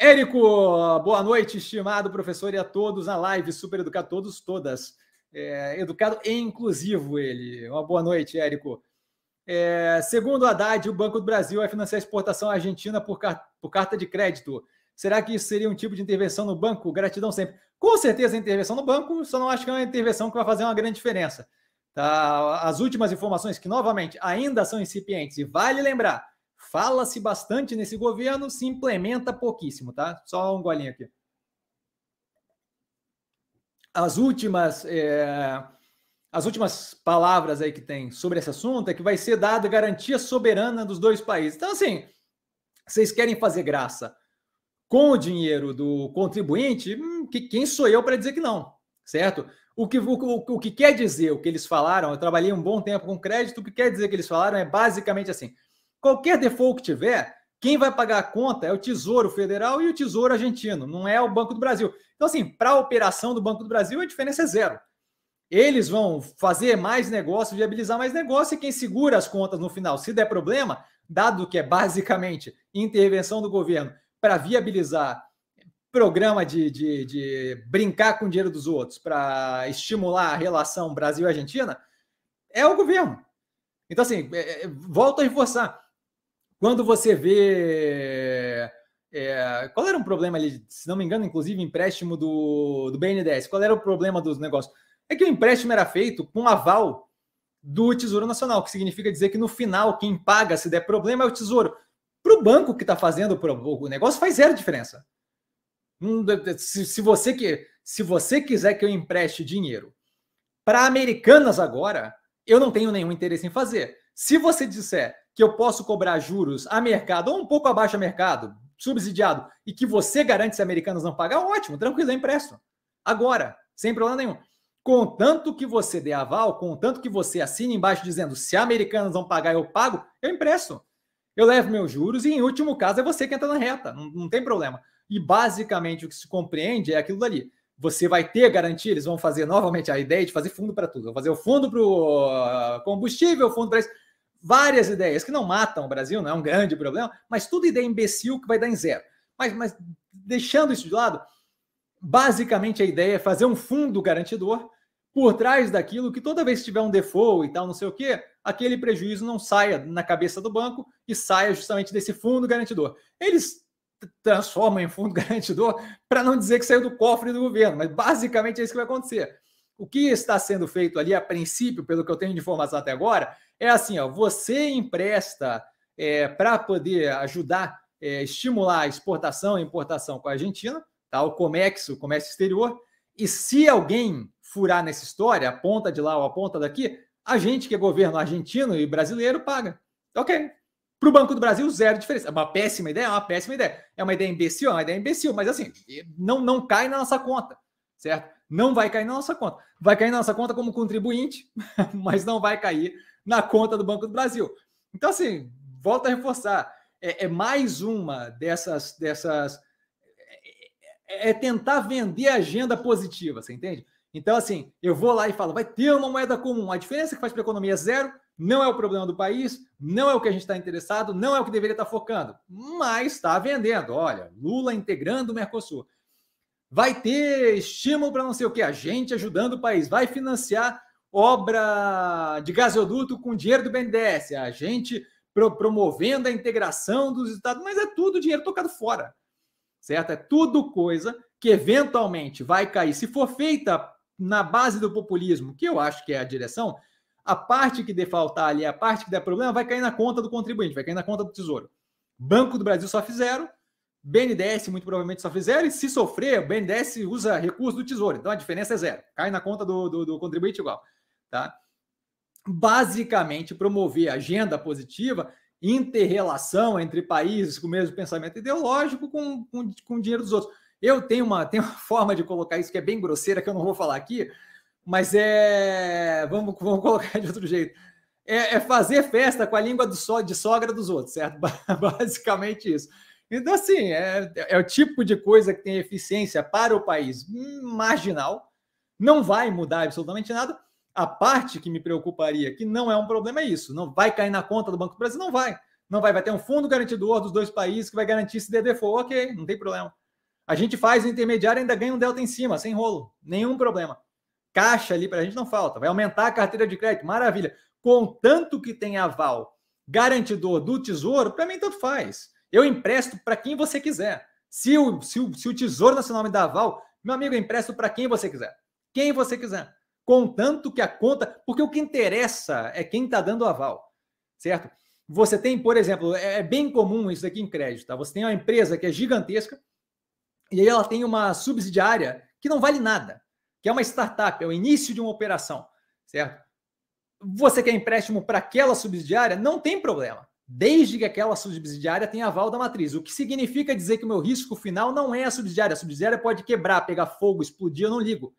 Érico, boa noite, estimado professor e a todos na live, super educado, todos, todas. É, educado e inclusivo ele. Uma boa noite, Érico. É, segundo Haddad, o Banco do Brasil vai financiar a exportação à Argentina por, por carta de crédito. Será que isso seria um tipo de intervenção no banco? Gratidão sempre. Com certeza, intervenção no banco, só não acho que é uma intervenção que vai fazer uma grande diferença. Tá? As últimas informações, que novamente ainda são incipientes, e vale lembrar, fala-se bastante nesse governo, se implementa pouquíssimo, tá? Só um golinho aqui. As últimas. É as últimas palavras aí que tem sobre esse assunto é que vai ser dada garantia soberana dos dois países. Então, assim, vocês querem fazer graça com o dinheiro do contribuinte, hum, que, quem sou eu para dizer que não, certo? O que, o, o, que quer dizer, o que eles falaram, eu trabalhei um bom tempo com crédito, o que quer dizer que eles falaram é basicamente assim: qualquer default que tiver, quem vai pagar a conta é o Tesouro Federal e o Tesouro Argentino, não é o Banco do Brasil. Então, assim, para a operação do Banco do Brasil, a diferença é zero. Eles vão fazer mais negócio, viabilizar mais negócio, e quem segura as contas no final, se der problema, dado que é basicamente intervenção do governo para viabilizar programa de, de, de, brincar com o dinheiro dos outros, para estimular a relação Brasil-Argentina, é o governo. Então, assim, é, é, volto a reforçar. Quando você vê. É, qual era um problema ali, se não me engano, inclusive empréstimo do, do BNDES? Qual era o problema dos negócios? É que o empréstimo era feito com aval do Tesouro Nacional, que significa dizer que no final quem paga se der problema é o Tesouro. Para o banco que está fazendo o negócio faz zero diferença. Se, se, você que, se você quiser que eu empreste dinheiro para Americanas agora, eu não tenho nenhum interesse em fazer. Se você disser que eu posso cobrar juros a mercado ou um pouco abaixo a mercado, subsidiado, e que você garante se Americanas não pagar, ótimo, tranquilo, eu empresto. Agora, sem problema nenhum. Contanto que você dê aval, contanto que você assine embaixo dizendo se Americanas vão pagar, eu pago, eu empresto eu levo meus juros e, em último caso, é você que entra na reta, não, não tem problema. E basicamente o que se compreende é aquilo dali. Você vai ter garantia, eles vão fazer novamente a ideia de fazer fundo para tudo. Vão fazer o fundo para o ah, combustível, fundo para isso. Várias ideias que não matam o Brasil, não é um grande problema, mas tudo ideia imbecil que vai dar em zero. Mas, mas deixando isso de lado, basicamente a ideia é fazer um fundo garantidor por trás daquilo que toda vez que tiver um default e tal, não sei o quê, aquele prejuízo não saia na cabeça do banco e saia justamente desse fundo garantidor. Eles transformam em fundo garantidor para não dizer que saiu do cofre do governo, mas basicamente é isso que vai acontecer. O que está sendo feito ali, a princípio, pelo que eu tenho de informação até agora, é assim: ó, você empresta é, para poder ajudar, é, estimular a exportação e importação com a Argentina, tá? o Comex, o comércio exterior, e se alguém furar nessa história, a ponta de lá ou a ponta daqui, a gente que é governo argentino e brasileiro paga. Ok. Para o Banco do Brasil, zero diferença. É uma péssima ideia, é uma péssima ideia. É uma ideia imbecil, é uma ideia imbecil, mas assim, não, não cai na nossa conta, certo? Não vai cair na nossa conta. Vai cair na nossa conta como contribuinte, mas não vai cair na conta do Banco do Brasil. Então, assim, volto a reforçar. É, é mais uma dessas. dessas é, é tentar vender agenda positiva, você entende? Então, assim, eu vou lá e falo, vai ter uma moeda comum. A diferença que faz para a economia é zero, não é o problema do país, não é o que a gente está interessado, não é o que deveria estar focando, mas está vendendo. Olha, Lula integrando o Mercosul. Vai ter estímulo para não sei o que, a gente ajudando o país, vai financiar obra de gasoduto com dinheiro do BNDES, a gente pro promovendo a integração dos estados, mas é tudo dinheiro tocado fora, certo? É tudo coisa que eventualmente vai cair. Se for feita na base do populismo, que eu acho que é a direção, a parte que defaltar ali, a parte que der problema, vai cair na conta do contribuinte, vai cair na conta do Tesouro. Banco do Brasil só fizeram, BNDES muito provavelmente só fizeram, e se sofrer, o BNDES usa recurso do Tesouro. Então a diferença é zero, cai na conta do, do, do contribuinte igual. Tá? Basicamente, promover agenda positiva, interrelação entre países com o mesmo pensamento ideológico com, com, com o dinheiro dos outros. Eu tenho uma, tenho uma forma de colocar isso que é bem grosseira, que eu não vou falar aqui, mas é. Vamos, vamos colocar de outro jeito. É, é fazer festa com a língua do so, de sogra dos outros, certo? Basicamente isso. Então, assim, é, é o tipo de coisa que tem eficiência para o país marginal, não vai mudar absolutamente nada. A parte que me preocuparia, que não é um problema, é isso. Não vai cair na conta do Banco do Brasil? Não vai. Não vai, vai ter um fundo garantidor dos dois países que vai garantir se der default, ok, não tem problema. A gente faz o intermediário e ainda ganha um delta em cima, sem rolo, nenhum problema. Caixa ali para a gente não falta, vai aumentar a carteira de crédito, maravilha. Contanto que tem aval garantidor do tesouro, para mim tanto faz. Eu empresto para quem você quiser. Se o, se, o, se o Tesouro Nacional me dá aval, meu amigo, eu empresto para quem você quiser. Quem você quiser. Contanto que a conta. Porque o que interessa é quem está dando aval. Certo? Você tem, por exemplo, é, é bem comum isso aqui em crédito. Tá? Você tem uma empresa que é gigantesca e aí ela tem uma subsidiária que não vale nada, que é uma startup, é o início de uma operação, certo? Você quer empréstimo para aquela subsidiária? Não tem problema desde que aquela subsidiária tenha aval da matriz. O que significa dizer que o meu risco final não é a subsidiária. A subsidiária pode quebrar, pegar fogo, explodir, eu não ligo.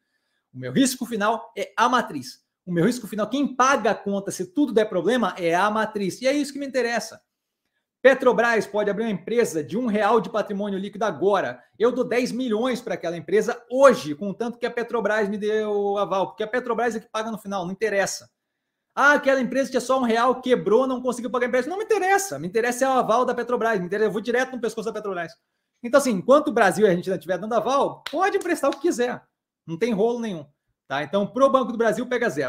O meu risco final é a matriz. O meu risco final, quem paga a conta se tudo der problema é a matriz. E é isso que me interessa. Petrobras pode abrir uma empresa de um real de patrimônio líquido agora. Eu dou 10 milhões para aquela empresa hoje, contanto que a Petrobras me deu aval, porque a Petrobras é que paga no final, não interessa. Ah, aquela empresa tinha só um real, quebrou, não conseguiu pagar empréstimo. Não me interessa. Me interessa é o aval da Petrobras. Me interessa, eu vou direto no pescoço da Petrobras. Então, assim, enquanto o Brasil e a não estiver dando aval, pode emprestar o que quiser. Não tem rolo nenhum. Tá? Então, pro Banco do Brasil, pega zero.